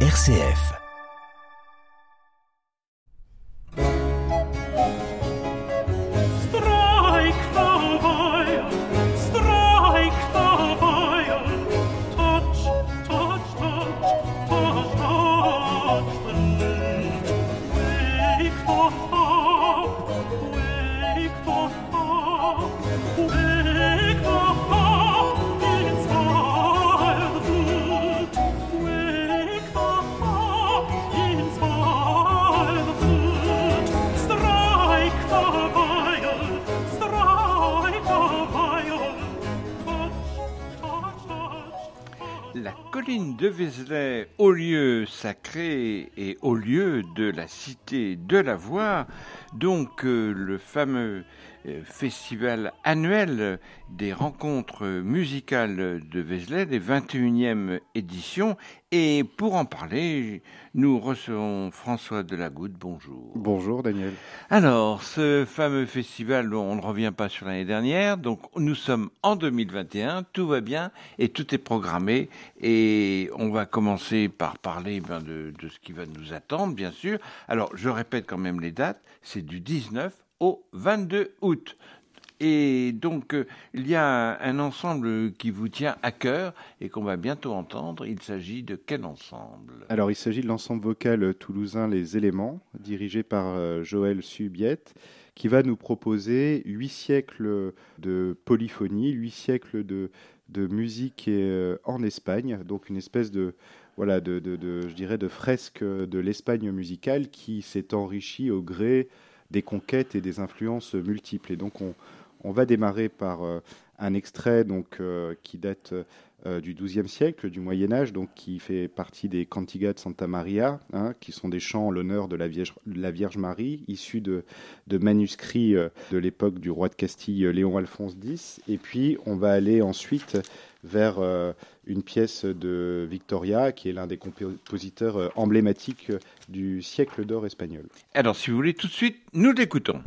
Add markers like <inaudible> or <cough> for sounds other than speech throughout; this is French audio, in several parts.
RCF. De Vézelay, au lieu sacré et au lieu de la cité de la voix, donc euh, le fameux festival annuel des rencontres musicales de Vézelay, des 21e éditions. Et pour en parler, nous recevons François Delagoutte. Bonjour. Bonjour Daniel. Alors, ce fameux festival, on ne revient pas sur l'année dernière, donc nous sommes en 2021, tout va bien et tout est programmé. Et on va commencer par parler ben, de, de ce qui va nous attendre, bien sûr. Alors, je répète quand même les dates, c'est du 19 au 22 août. Et donc, euh, il y a un, ensemble qui vous tient à cœur et qu'on va bientôt entendre. Il s'agit de quel ensemble? Alors, il s'agit de l'ensemble vocal toulousain Les Éléments, dirigé par euh, Joël Subiette, qui va nous proposer huit siècles de polyphonie, huit siècles de, de musique euh, en Espagne, donc une espèce de voilà, de, de, je dirais, de fresque de l'Espagne musicale qui s'est enrichie au gré des conquêtes et des influences multiples. Et donc on, va démarrer par euh, un extrait donc, euh, qui date euh, du XIIe siècle, du Moyen Âge, donc qui fait partie des Cantigas de Santa Maria, hein, qui sont des chants en l'honneur de la Vierge, Marie, issus de, de manuscrits de l'époque du roi de Castille Léon Alphonse X. Et puis on va aller ensuite vers une pièce de Victoria, qui est l'un des compositeurs emblématiques du siècle d'or espagnol. Alors, si vous voulez, tout de suite, nous l'écoutons.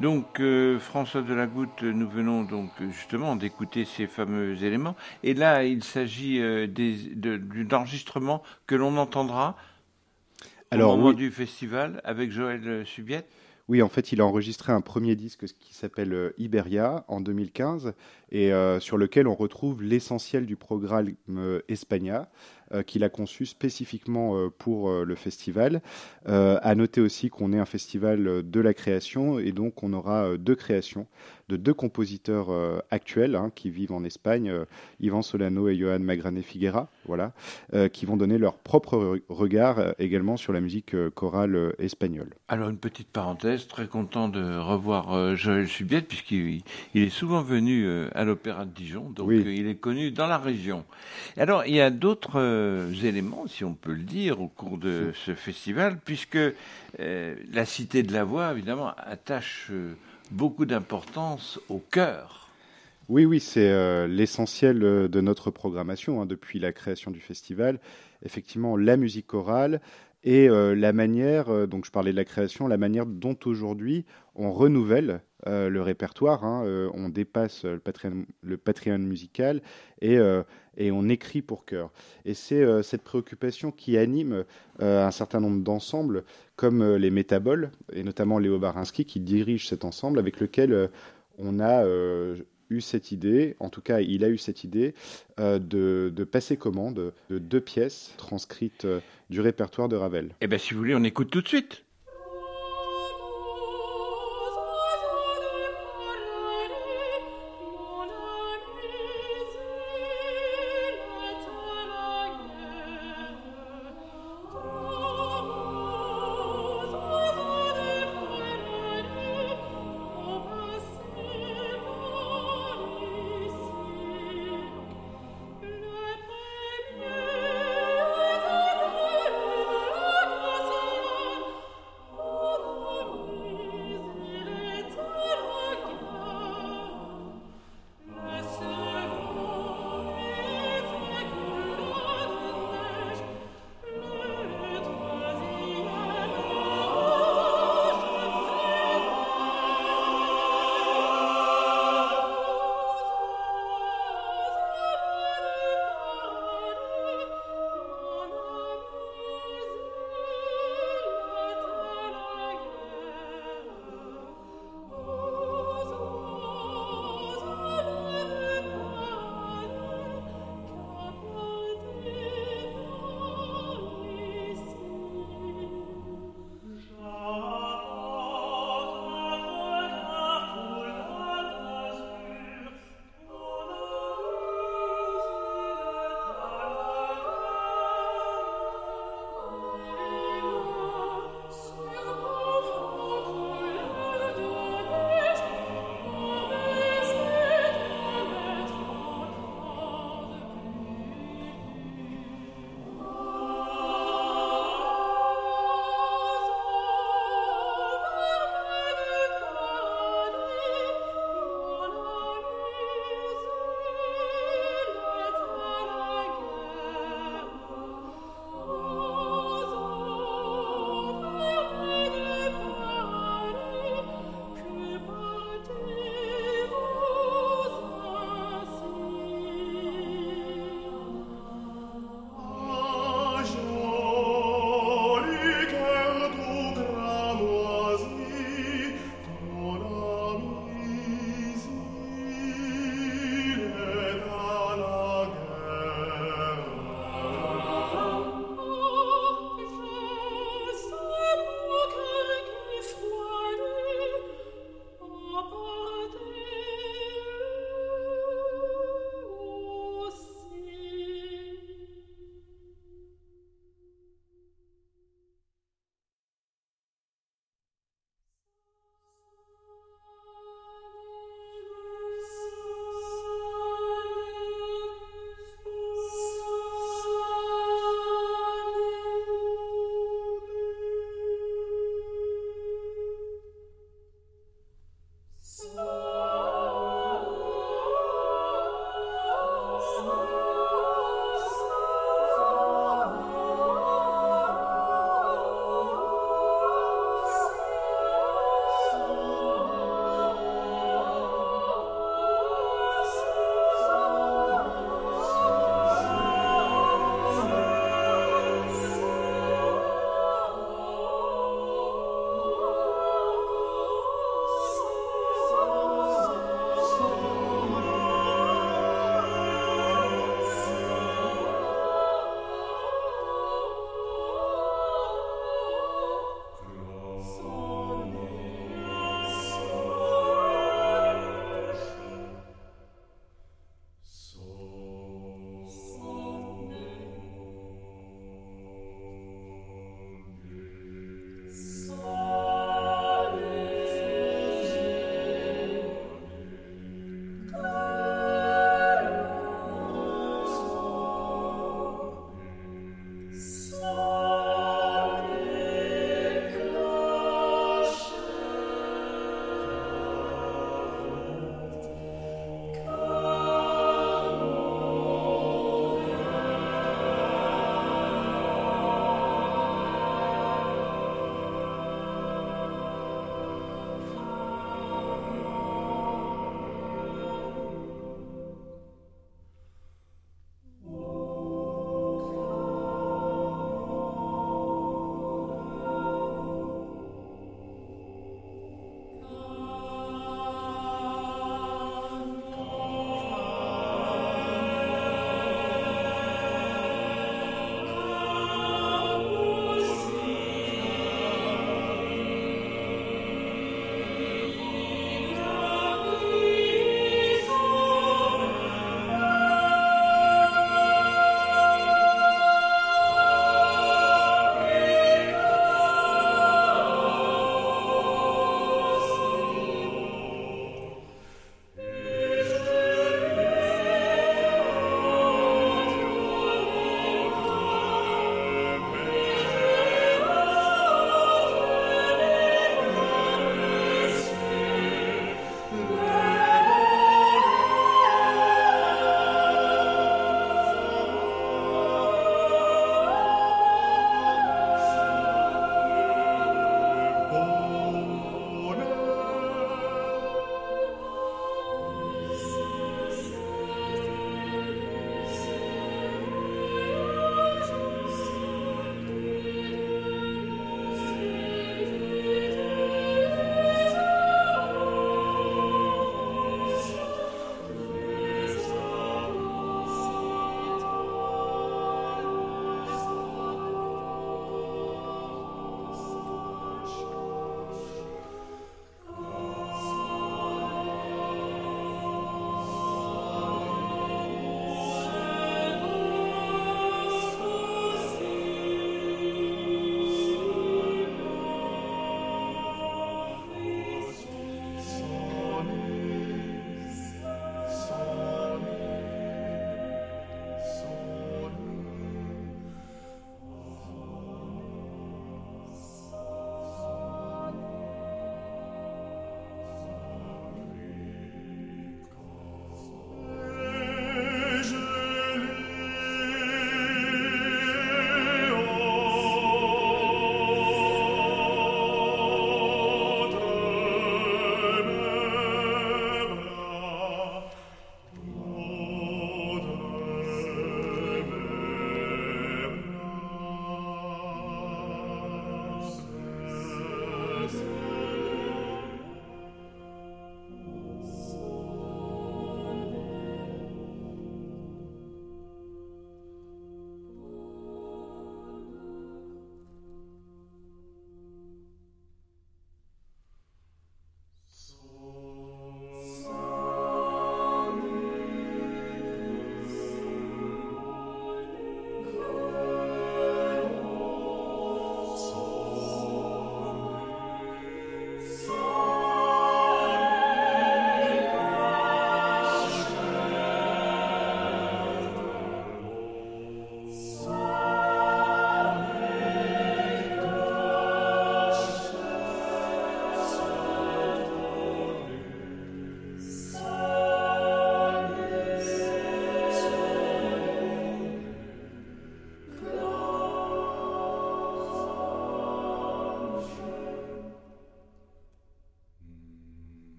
Donc euh, François de la Goutte, nous venons donc justement d'écouter ces fameux éléments. Et là, il s'agit euh, d'enregistrement que l'on entendra au moment du festival avec Joël Subiette. Oui, en fait, il a enregistré un premier disque qui s'appelle euh, Iberia en 2015 et euh, sur lequel on retrouve l'essentiel du programme euh, Espagna qu'il a conçu spécifiquement pour le festival. à noter aussi qu'on est un festival de la création et donc on aura deux créations de deux compositeurs euh, actuels hein, qui vivent en Espagne, euh, Ivan Solano et Johan Magrané Figuera, voilà, euh, qui vont donner leur propre regard également sur la musique chorale espagnole. Alors une petite parenthèse, très content de revoir Joël Subiette puisqu'il est souvent venu à l'Opéra de Dijon, donc il est connu dans la région. Alors il y a d'autres éléments, si on peut le dire, au cours de ce festival, puisque la Cité de la Voix, évidemment, attache beaucoup d'importance au cœur. Oui, oui, c'est euh, l'essentiel euh, de notre programmation hein, depuis la création du festival. Effectivement, la musique chorale et euh, la manière, donc je parlais de la création, la manière dont aujourd'hui on renouvelle le répertoire, hein, on dépasse le patrimoine, le patrimoine musical et, et, on écrit pour chœur. Et c'est cette préoccupation qui anime un certain nombre d'ensembles comme euh, les Métaboles, et notamment Léo Barinski, qui dirige cet ensemble, avec lequel euh, on a euh, eu cette idée, en tout cas il a eu cette idée, de, passer commande de deux pièces transcrites du répertoire de Ravel. Eh bien si vous voulez, on écoute tout de suite.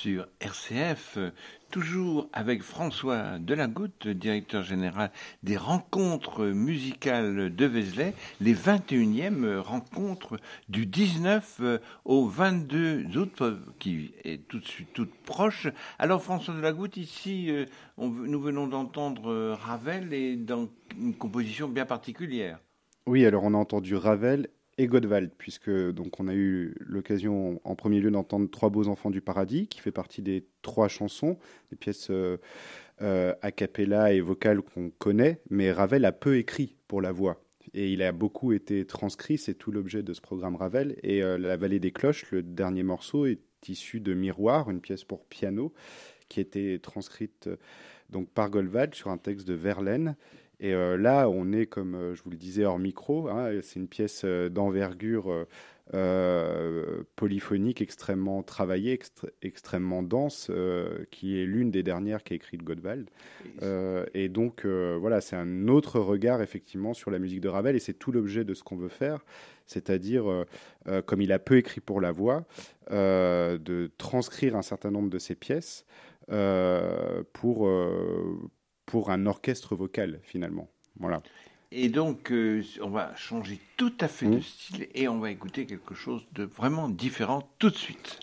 Sur RCF, toujours avec François Delagoutte, directeur général des rencontres musicales de Vézelay, les 21e rencontres du 19 au 22 août, qui est tout de suite toute proche. Alors François Delagoutte, ici, euh, nous venons d'entendre euh, Ravel et dans une composition bien particulière. Oui, alors on a entendu Ravel et Godwald, puisque donc on a eu l'occasion en premier lieu d'entendre Trois beaux enfants du paradis, qui fait partie des trois chansons, des pièces euh, euh, a cappella et vocales qu'on connaît, mais Ravel a peu écrit pour la voix. Et il a beaucoup été transcrit, c'est tout l'objet de ce programme Ravel. Et euh, La vallée des cloches, le dernier morceau, est issu de Miroir, une pièce pour piano, qui a été transcrite donc par Goldwald sur un texte de Verlaine et euh, là, on est, comme euh, je vous le disais hors micro, hein, c'est une pièce euh, d'envergure polyphonique extrêmement travaillée, extrêmement dense, qui est l'une des dernières qu'a écrite Godwald. et donc, voilà, c'est un autre regard, effectivement, sur la musique de Ravel, et c'est tout l'objet de ce qu'on veut faire, c'est-à-dire, comme il a peu écrit pour la voix, de transcrire un certain nombre de ses pièces pour pour un orchestre vocal finalement. Voilà. Et donc, euh, on va changer tout à fait de mmh. style et on va écouter quelque chose de vraiment différent tout de suite.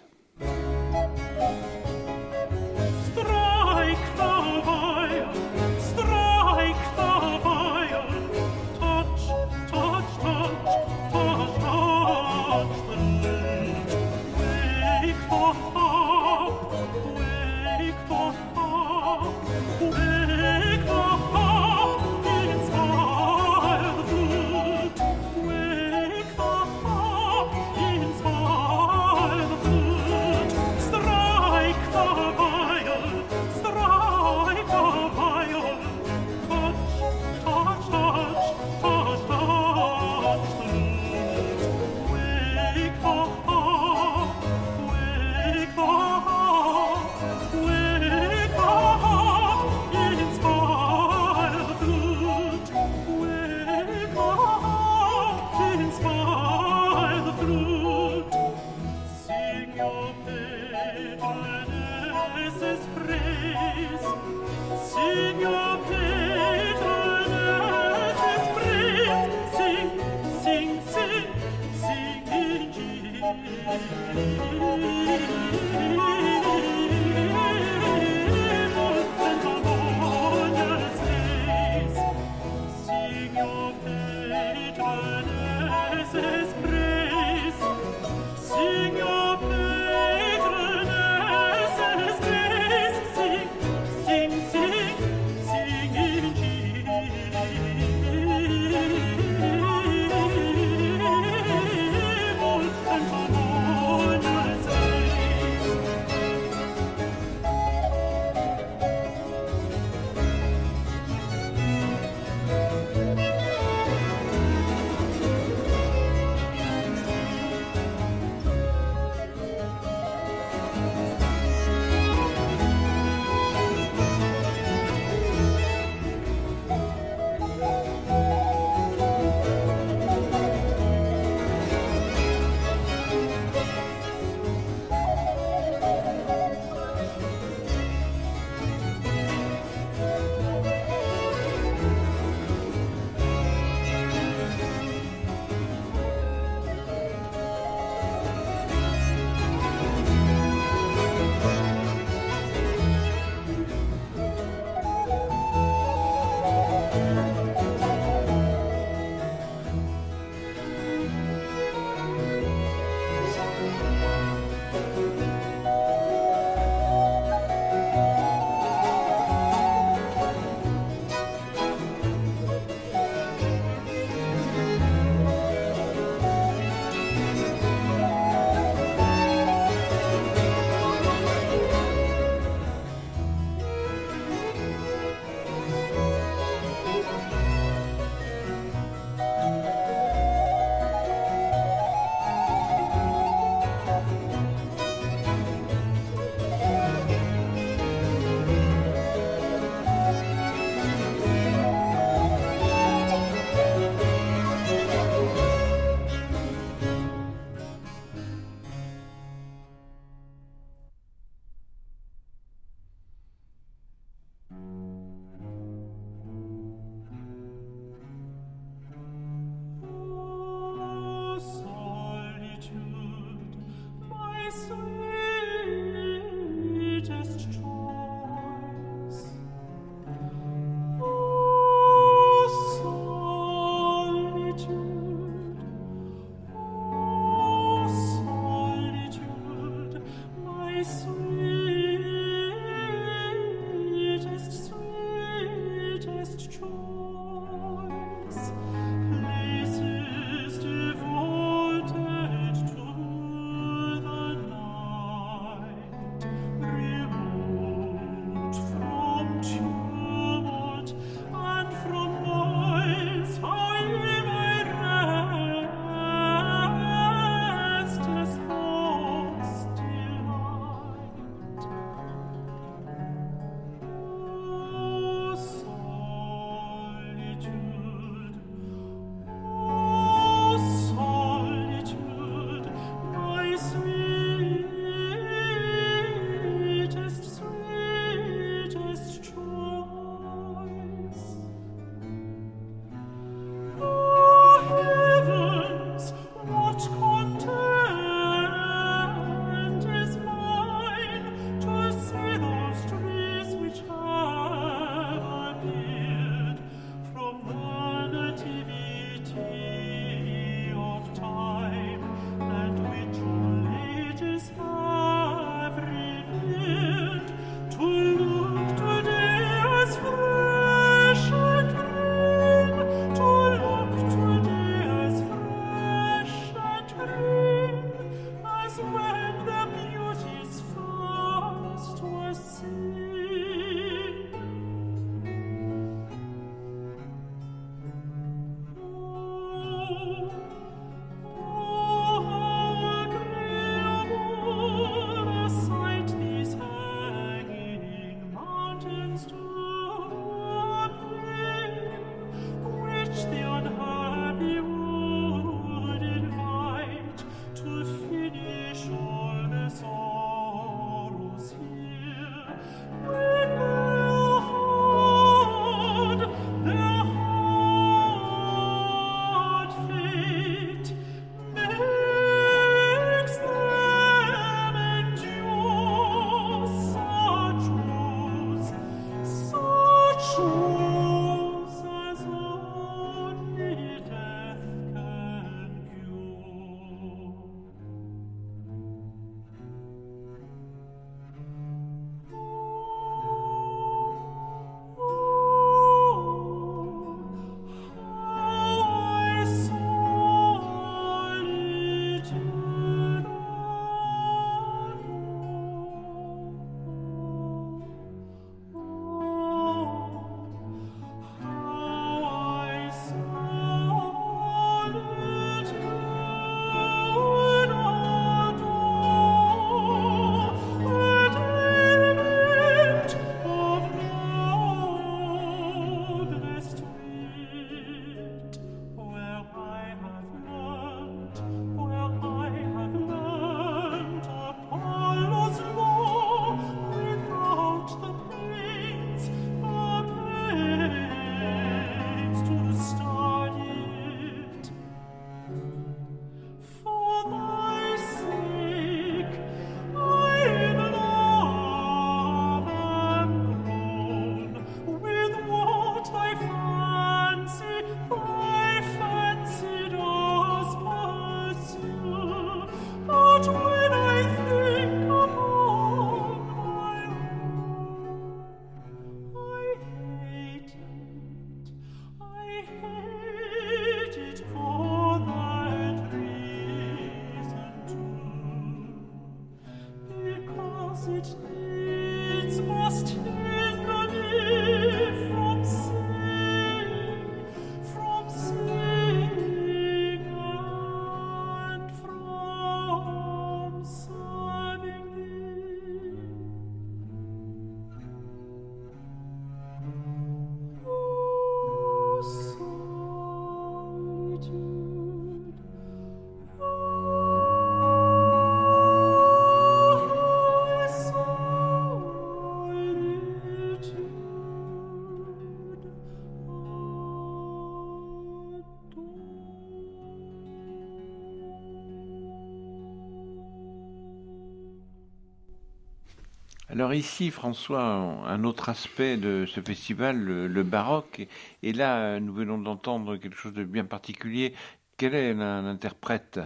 Alors ici, François, un autre aspect de ce festival, le, baroque, et, là, nous venons d'entendre quelque chose de bien particulier. Quel est l'interprète?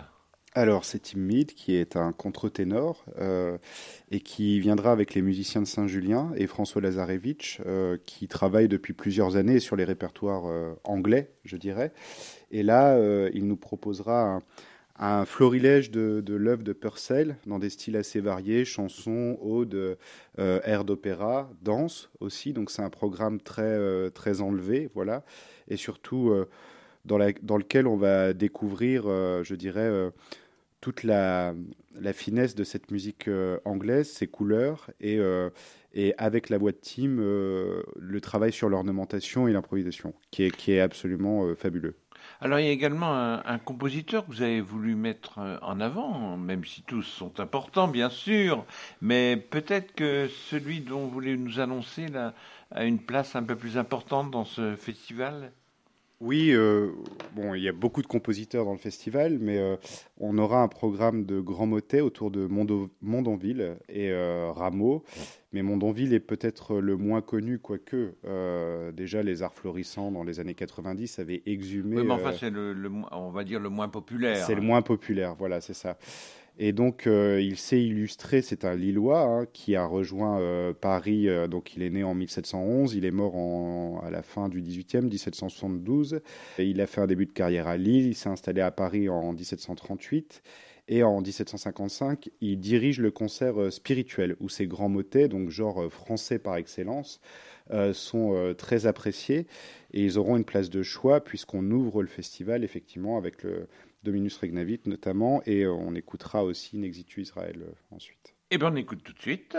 Alors, c'est Tim Mead qui est un contre-ténor euh, et qui viendra avec les musiciens de Saint-Julien et François Lazarevitch euh, qui travaille depuis plusieurs années sur les répertoires euh, anglais, je dirais. Et là, il nous proposera un florilège de, l'œuvre de Purcell dans des styles assez variés, chansons, odes, euh, airs d'opéra, danse aussi. Donc c'est un programme très, euh, très enlevé, voilà. Et surtout euh, dans, lequel on va découvrir, je dirais, toute la, la, finesse de cette musique anglaise, ses couleurs et, et avec la voix de Tim, le travail sur l'ornementation et l'improvisation, qui est, qui est absolument fabuleux. Alors il y a également un, compositeur que vous avez voulu mettre euh, en avant, même si tous sont importants bien sûr, mais peut-être que celui dont vous voulez nous annoncer a une place un peu plus importante dans ce festival? Oui, euh, bon, il y a beaucoup de compositeurs dans le festival, mais euh, on aura un programme de grands motets autour de Mondonville et euh, Rameau. Mais Mondonville est peut-être le moins connu, quoique déjà les arts florissants dans les années 90 avaient exhumé. Oui, mais enfin, c'est le, on va dire le moins populaire. C'est le moins populaire, voilà, c'est ça. Et donc, euh, il s'est illustré, c'est un Lillois hein, qui a rejoint euh, Paris, euh, donc il est né en 1711, il est mort à la fin du 18e, 1772. Et il a fait un début de carrière à Lille, il s'est installé à Paris en 1738. Et en 1755, il dirige le concert spirituel, où ces grands motets, donc genre français par excellence, sont très appréciés. Et ils auront une place de choix, puisqu'on ouvre le festival, effectivement, avec le, Dominus Regnavit notamment, et euh, on écoutera aussi Nexitu Israël euh, ensuite. Eh bien, on écoute tout de suite.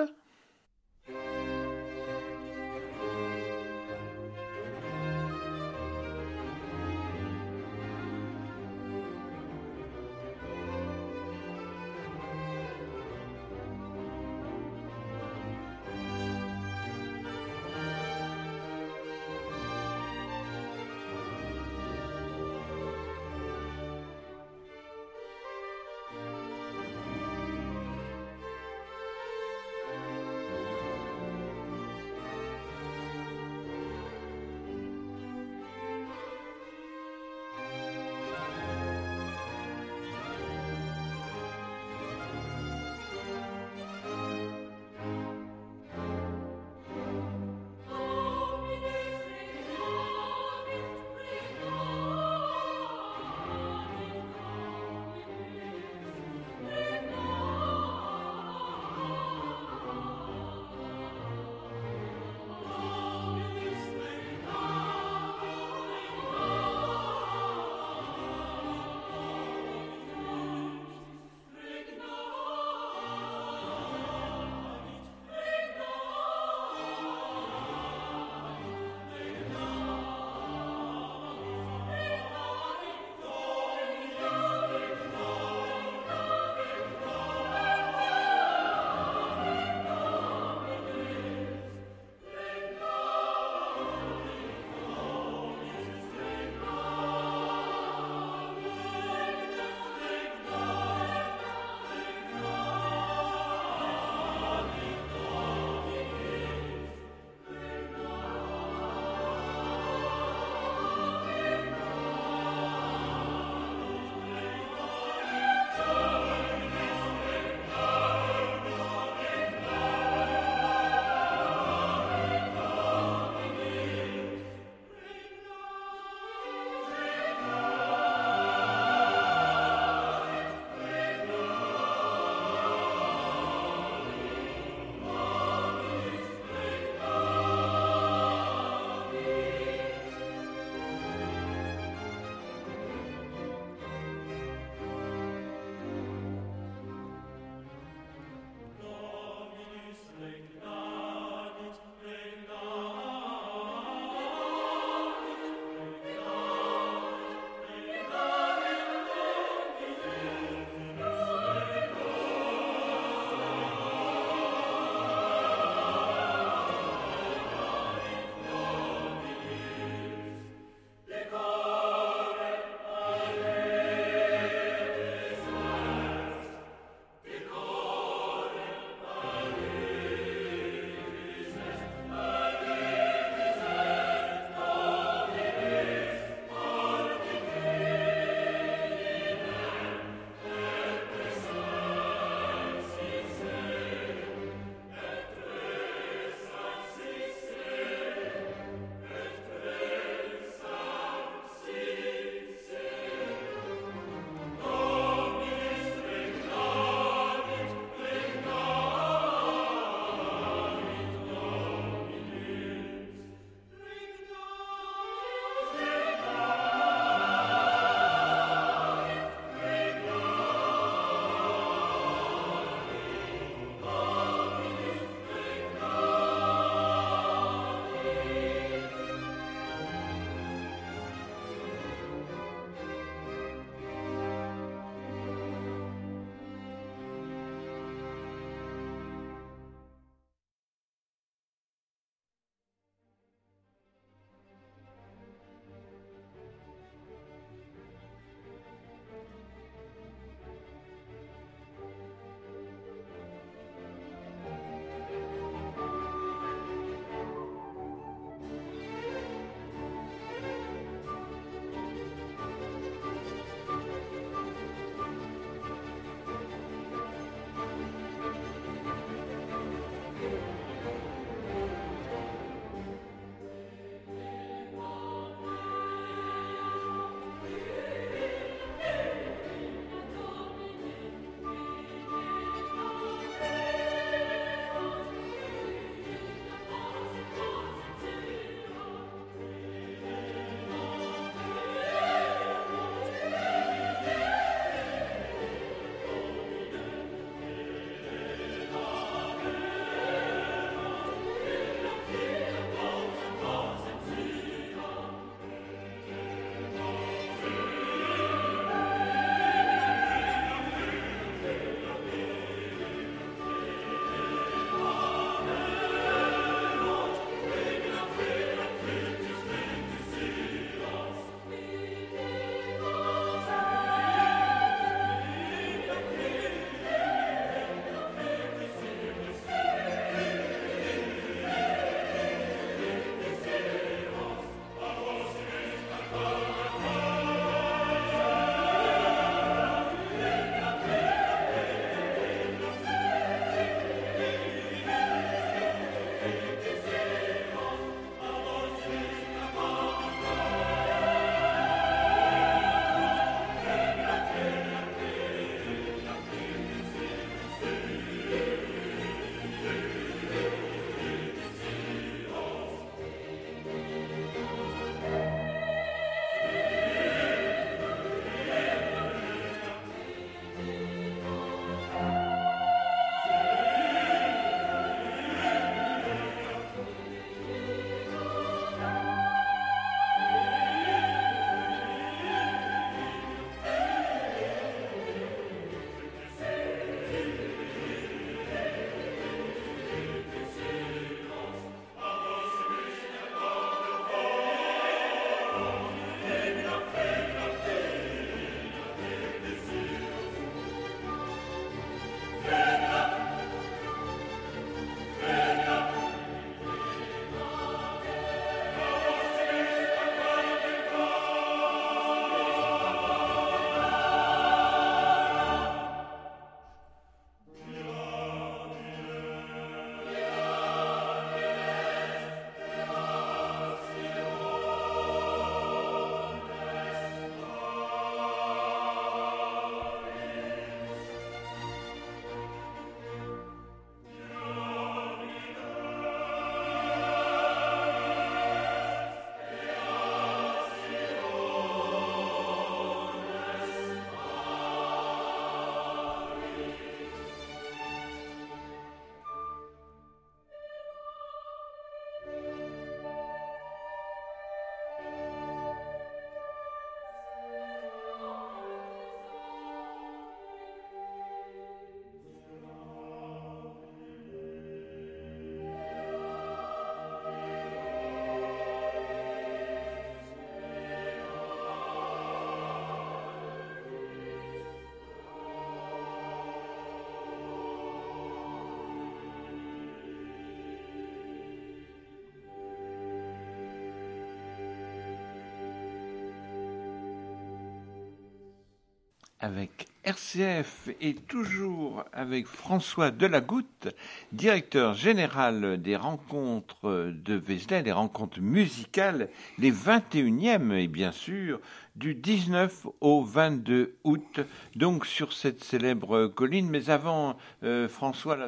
Avec RCF et toujours avec François Delagoutte, directeur général des rencontres de Vézelay, des rencontres musicales, les 21e et bien sûr du 19 au 22 août, donc sur cette célèbre colline. Mais avant, euh, François,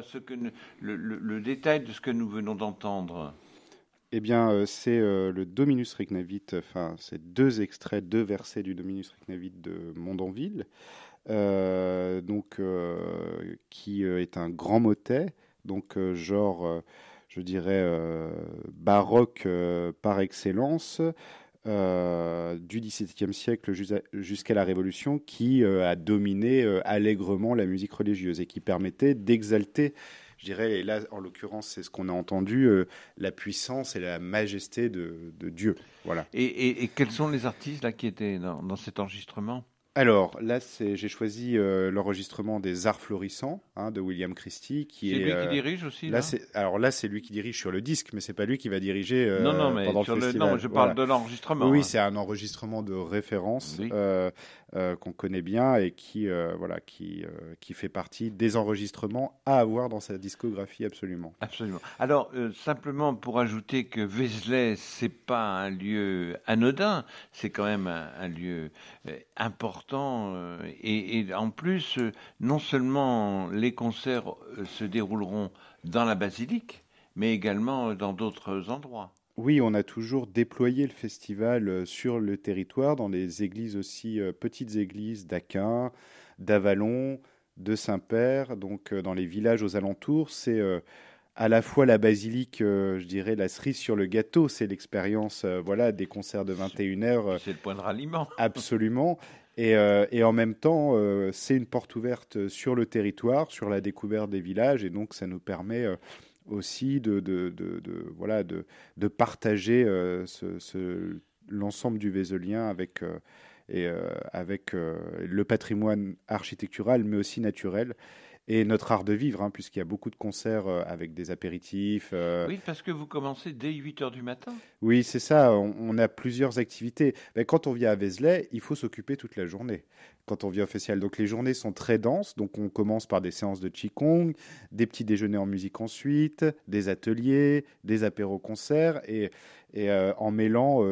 le détail de ce que nous venons d'entendre. Eh bien, euh, c'est euh, le Dominus Regnavit, enfin, c'est deux extraits, deux versets du Dominus Regnavit de Mondonville, euh, donc, qui est un grand motet, donc genre, je dirais, baroque par excellence, du XVIIe siècle jusqu'à la Révolution, qui a dominé allègrement la musique religieuse et qui permettait d'exalter je dirais, et là, en l'occurrence, c'est ce qu'on a entendu, euh, la puissance et la majesté de, Dieu. Voilà. Et, quels sont les artistes là qui étaient dans cet enregistrement? Alors là, j'ai choisi euh, l'enregistrement des Arts florissants hein, de William Christie, qui est. C'est lui qui euh, dirige aussi. Là, alors là, c'est lui qui dirige sur le disque, mais c'est pas lui qui va diriger euh, non, non, mais pendant sur le festival. Non, je parle de l'enregistrement. Oui, hein. c'est un enregistrement de référence qu'on connaît bien et qui voilà qui qui fait partie des enregistrements à avoir dans sa discographie absolument. Absolument. Alors simplement pour ajouter que Vézelay, c'est pas un lieu anodin, c'est quand même un lieu important euh, et, en plus, euh, non seulement les concerts euh, se dérouleront dans la basilique, mais également dans d'autres endroits. Oui, on a toujours déployé le festival sur le territoire, dans les églises aussi, petites églises d'Aquin, d'Avalon, de Saint-Père, donc dans les villages aux alentours. C'est à la fois la basilique, je dirais, la cerise sur le gâteau, c'est l'expérience voilà, des concerts de 21h. C'est le point de ralliement. Absolument. Euh, et, en même temps, euh, c'est une porte ouverte sur le territoire, sur la découverte des villages, et donc ça nous permet euh, aussi de, voilà, de, partager ce, l'ensemble du Vézelien avec, et, avec le patrimoine architectural, mais aussi naturel et notre art de vivre, hein, puisqu'il y a beaucoup de concerts euh, avec des apéritifs. Euh. Oui, parce que vous commencez dès 8 heures du matin. Oui, c'est ça. On, a plusieurs activités. Mais quand on vient à Vézelay, il faut s'occuper toute la journée. Quand on vient au festival, donc les journées sont très denses. Donc on commence par des séances de qigong, des petits déjeuners en musique ensuite, des ateliers, des apéros-concerts, et, et euh, en mêlant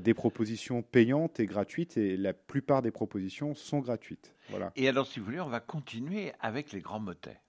des propositions payantes et gratuites. Et la plupart des propositions sont gratuites. Et alors, si vous voulez, on va continuer avec les grands motets.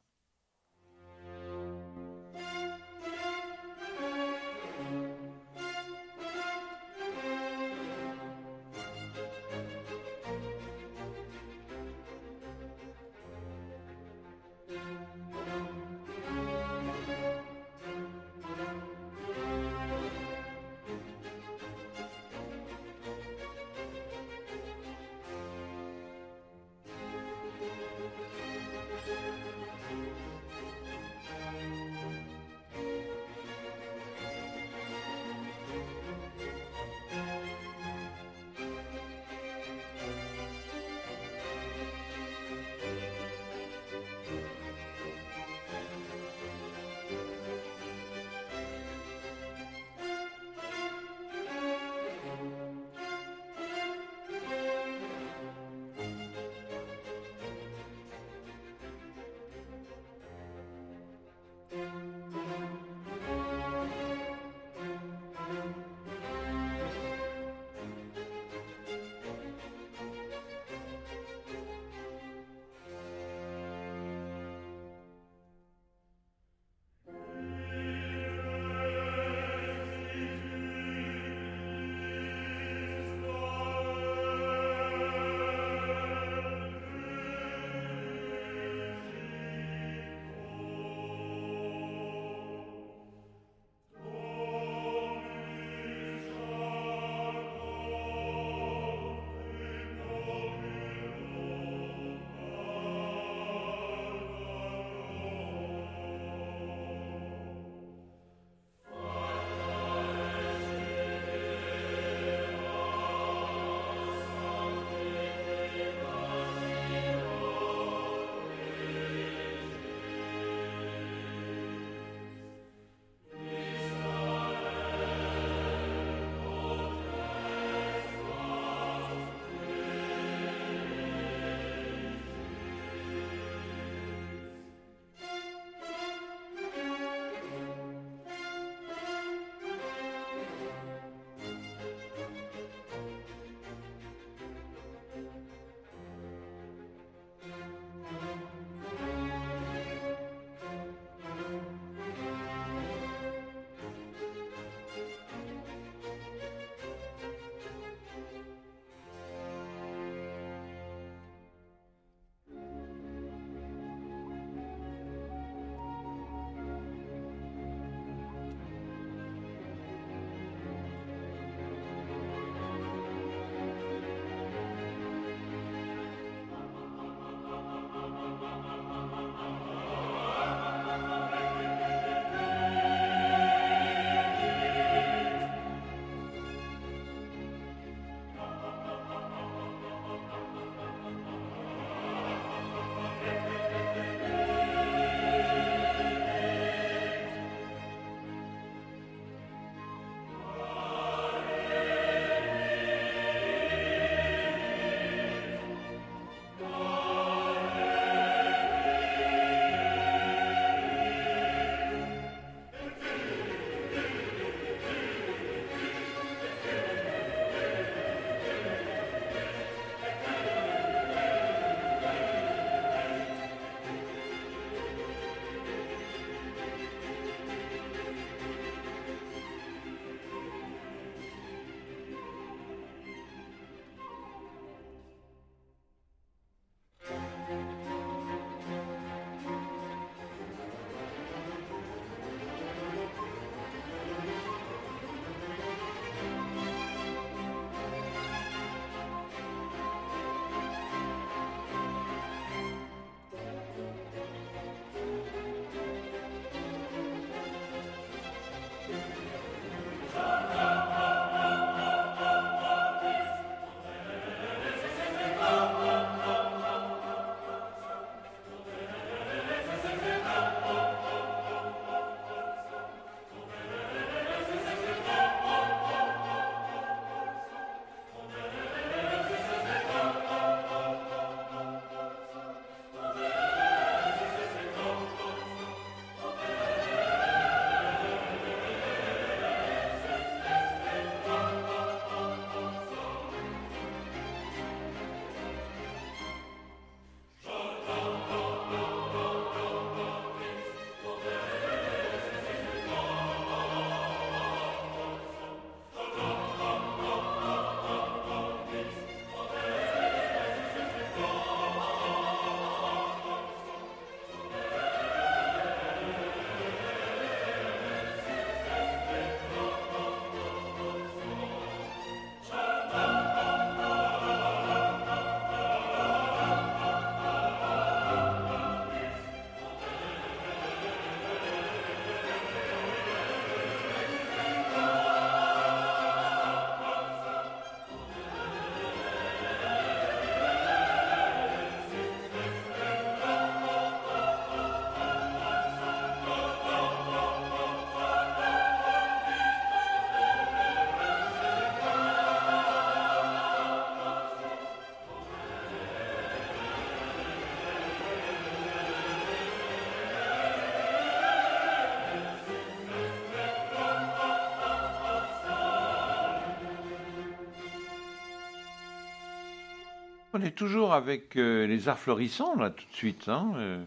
On est toujours avec euh, les arts florissants, là, tout de suite. Hein, euh,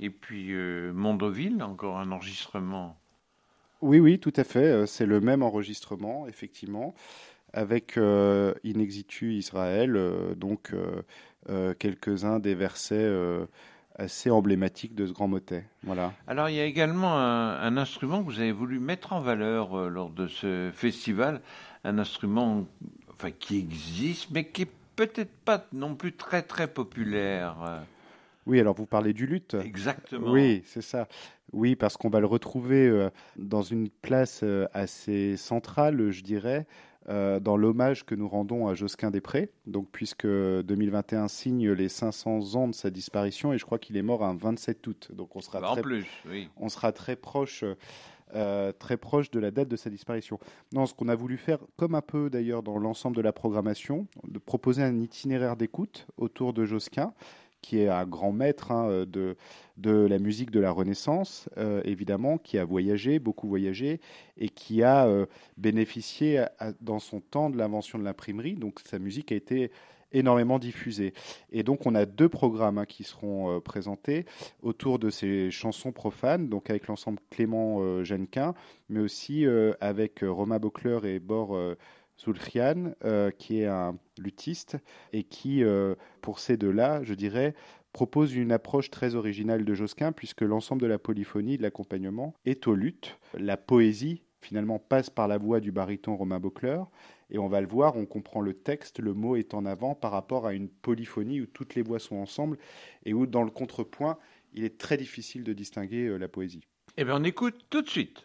et puis euh, Mondoville, encore un enregistrement. Oui, oui, tout à fait. C'est le même enregistrement, effectivement, avec In Exitu Israël, donc quelques-uns des versets assez emblématiques de ce grand motet. Voilà. Alors, il y a également un, un instrument que vous avez voulu mettre en valeur lors de ce festival, un instrument enfin, qui existe, mais qui est peut-être pas non plus très très populaire. Oui, alors vous parlez du luth. Exactement. Oui, c'est ça. Oui, parce qu'on va le retrouver euh, dans une place euh, assez centrale, je dirais, euh, dans l'hommage que nous rendons à Josquin des Prés. Donc, puisque 2021 signe les 500 ans de sa disparition, et je crois qu'il est mort un 27 août. Donc, on sera, bah, très, en plus, oui. on sera très proche euh, très proche de la date de sa disparition. Non, ce qu'on a voulu faire, comme un peu d'ailleurs dans l'ensemble de la programmation, de proposer un itinéraire d'écoute autour de Josquin, qui est un grand maître hein, de, de la musique de la Renaissance, euh, évidemment, qui a voyagé, beaucoup voyagé, et qui a euh, bénéficié dans son temps de l'invention de l'imprimerie. Donc sa musique a été énormément diffusé. Et donc on a deux programmes hein, qui seront euh, présentés autour de ces chansons profanes, donc avec l'ensemble Clément euh, mais aussi euh, avec euh, Romain Bocler et Bor Zulchian, qui est un luthiste, et qui, pour ces deux-là, je dirais, propose une approche très originale de Josquin, puisque l'ensemble de la polyphonie, de l'accompagnement, est au luth. La poésie, finalement, passe par la voix du baryton Romain Bocler, et on va le voir, on comprend le texte, le mot est en avant par rapport à une polyphonie où toutes les voix sont ensemble et où dans le contrepoint, il est très difficile de distinguer euh, la poésie. Eh bien, on écoute tout de suite.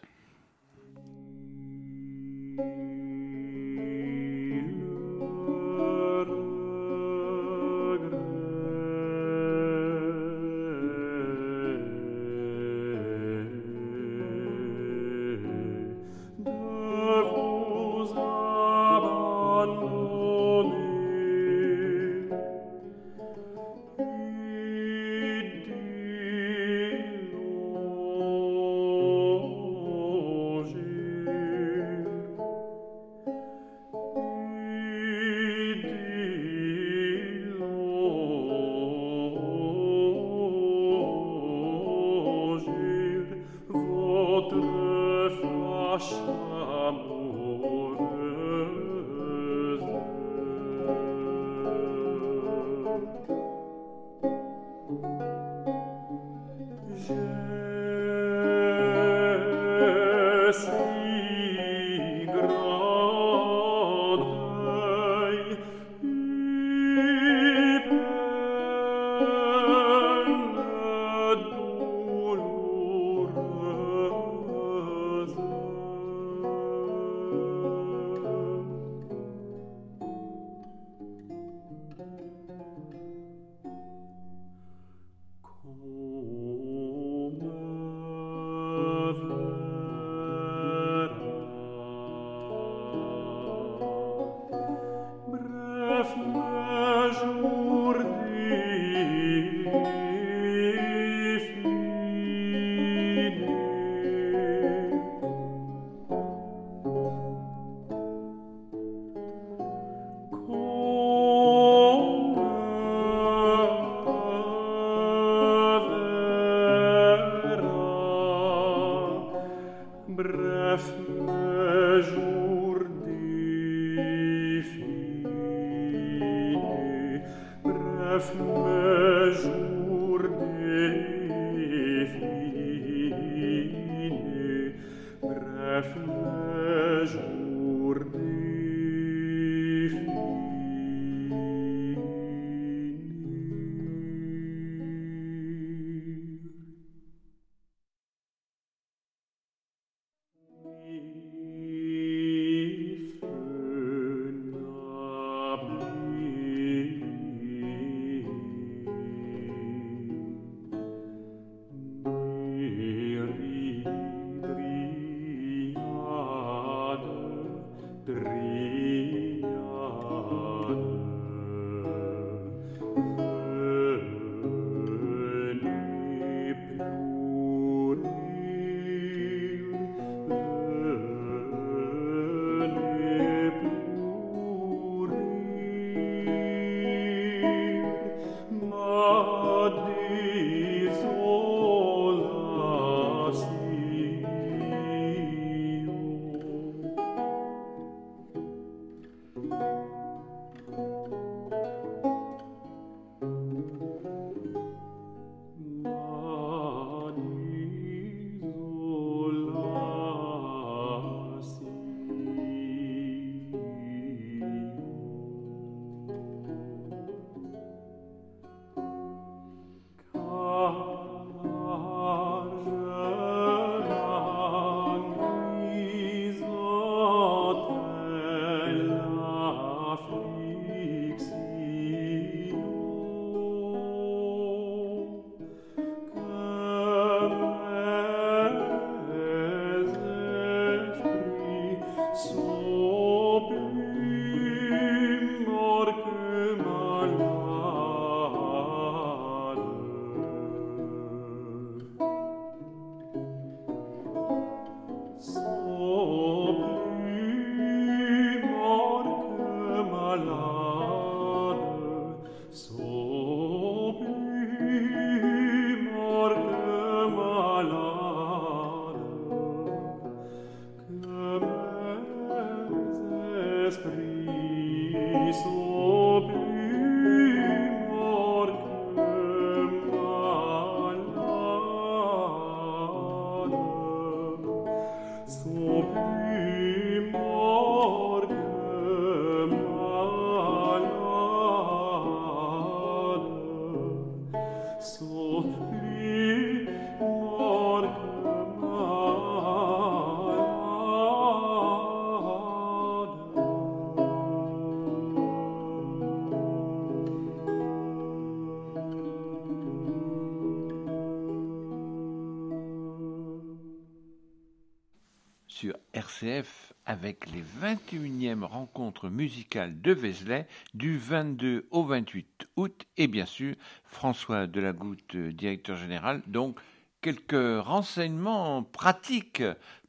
Avec les 21e rencontres musicales de Vézelay du 22 au 28 août et bien sûr François Delagoutte, directeur général. Donc quelques renseignements pratiques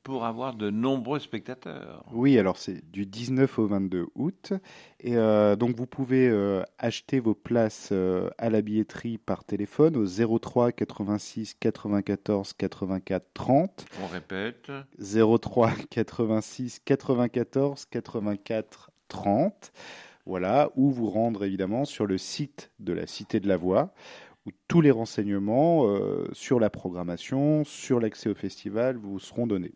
pour avoir de nombreux spectateurs. Oui, alors c'est du 19 au 22 août. Et euh, donc vous pouvez euh, acheter vos places euh, à la billetterie par téléphone au 03 86 94 84 30. On répète. 03 86 94 84 30. Voilà, ou vous rendre évidemment sur le site de la Cité de la Voix où tous les renseignements sur la programmation, sur l'accès au festival vous seront donnés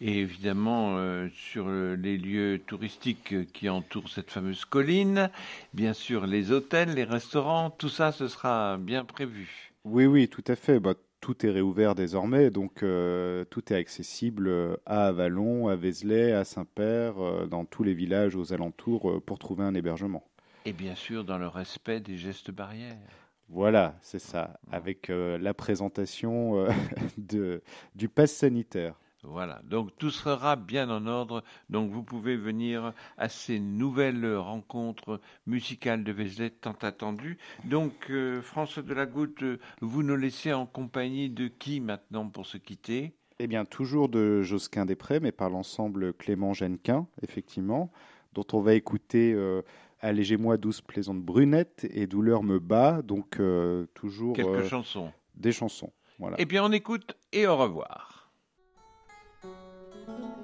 et évidemment euh, sur les lieux touristiques qui entourent cette fameuse colline, bien sûr les hôtels, les restaurants, tout ça, ce sera bien prévu. Oui, oui, tout à fait. Bah, tout est réouvert désormais, donc euh, tout est accessible à Avalon, à Vézelay, à Saint-Père, euh, dans tous les villages aux alentours pour trouver un hébergement. Et bien sûr dans le respect des gestes barrières. Voilà, c'est ça, avec la présentation <laughs> de, du pass sanitaire. Voilà, donc tout sera bien en ordre. Donc vous pouvez venir à ces nouvelles rencontres musicales de Vézelay tant attendues. Donc euh, François de la Goutte, vous nous laissez en compagnie de qui maintenant pour se quitter? Eh bien toujours de Josquin Després, mais par l'ensemble Clément Genquin, effectivement, dont on va écouter euh, Allégez-moi douce plaisante brunette et Douleur me bat. Donc euh, toujours quelques chansons, des chansons. Voilà. Eh bien on écoute et au revoir. thank you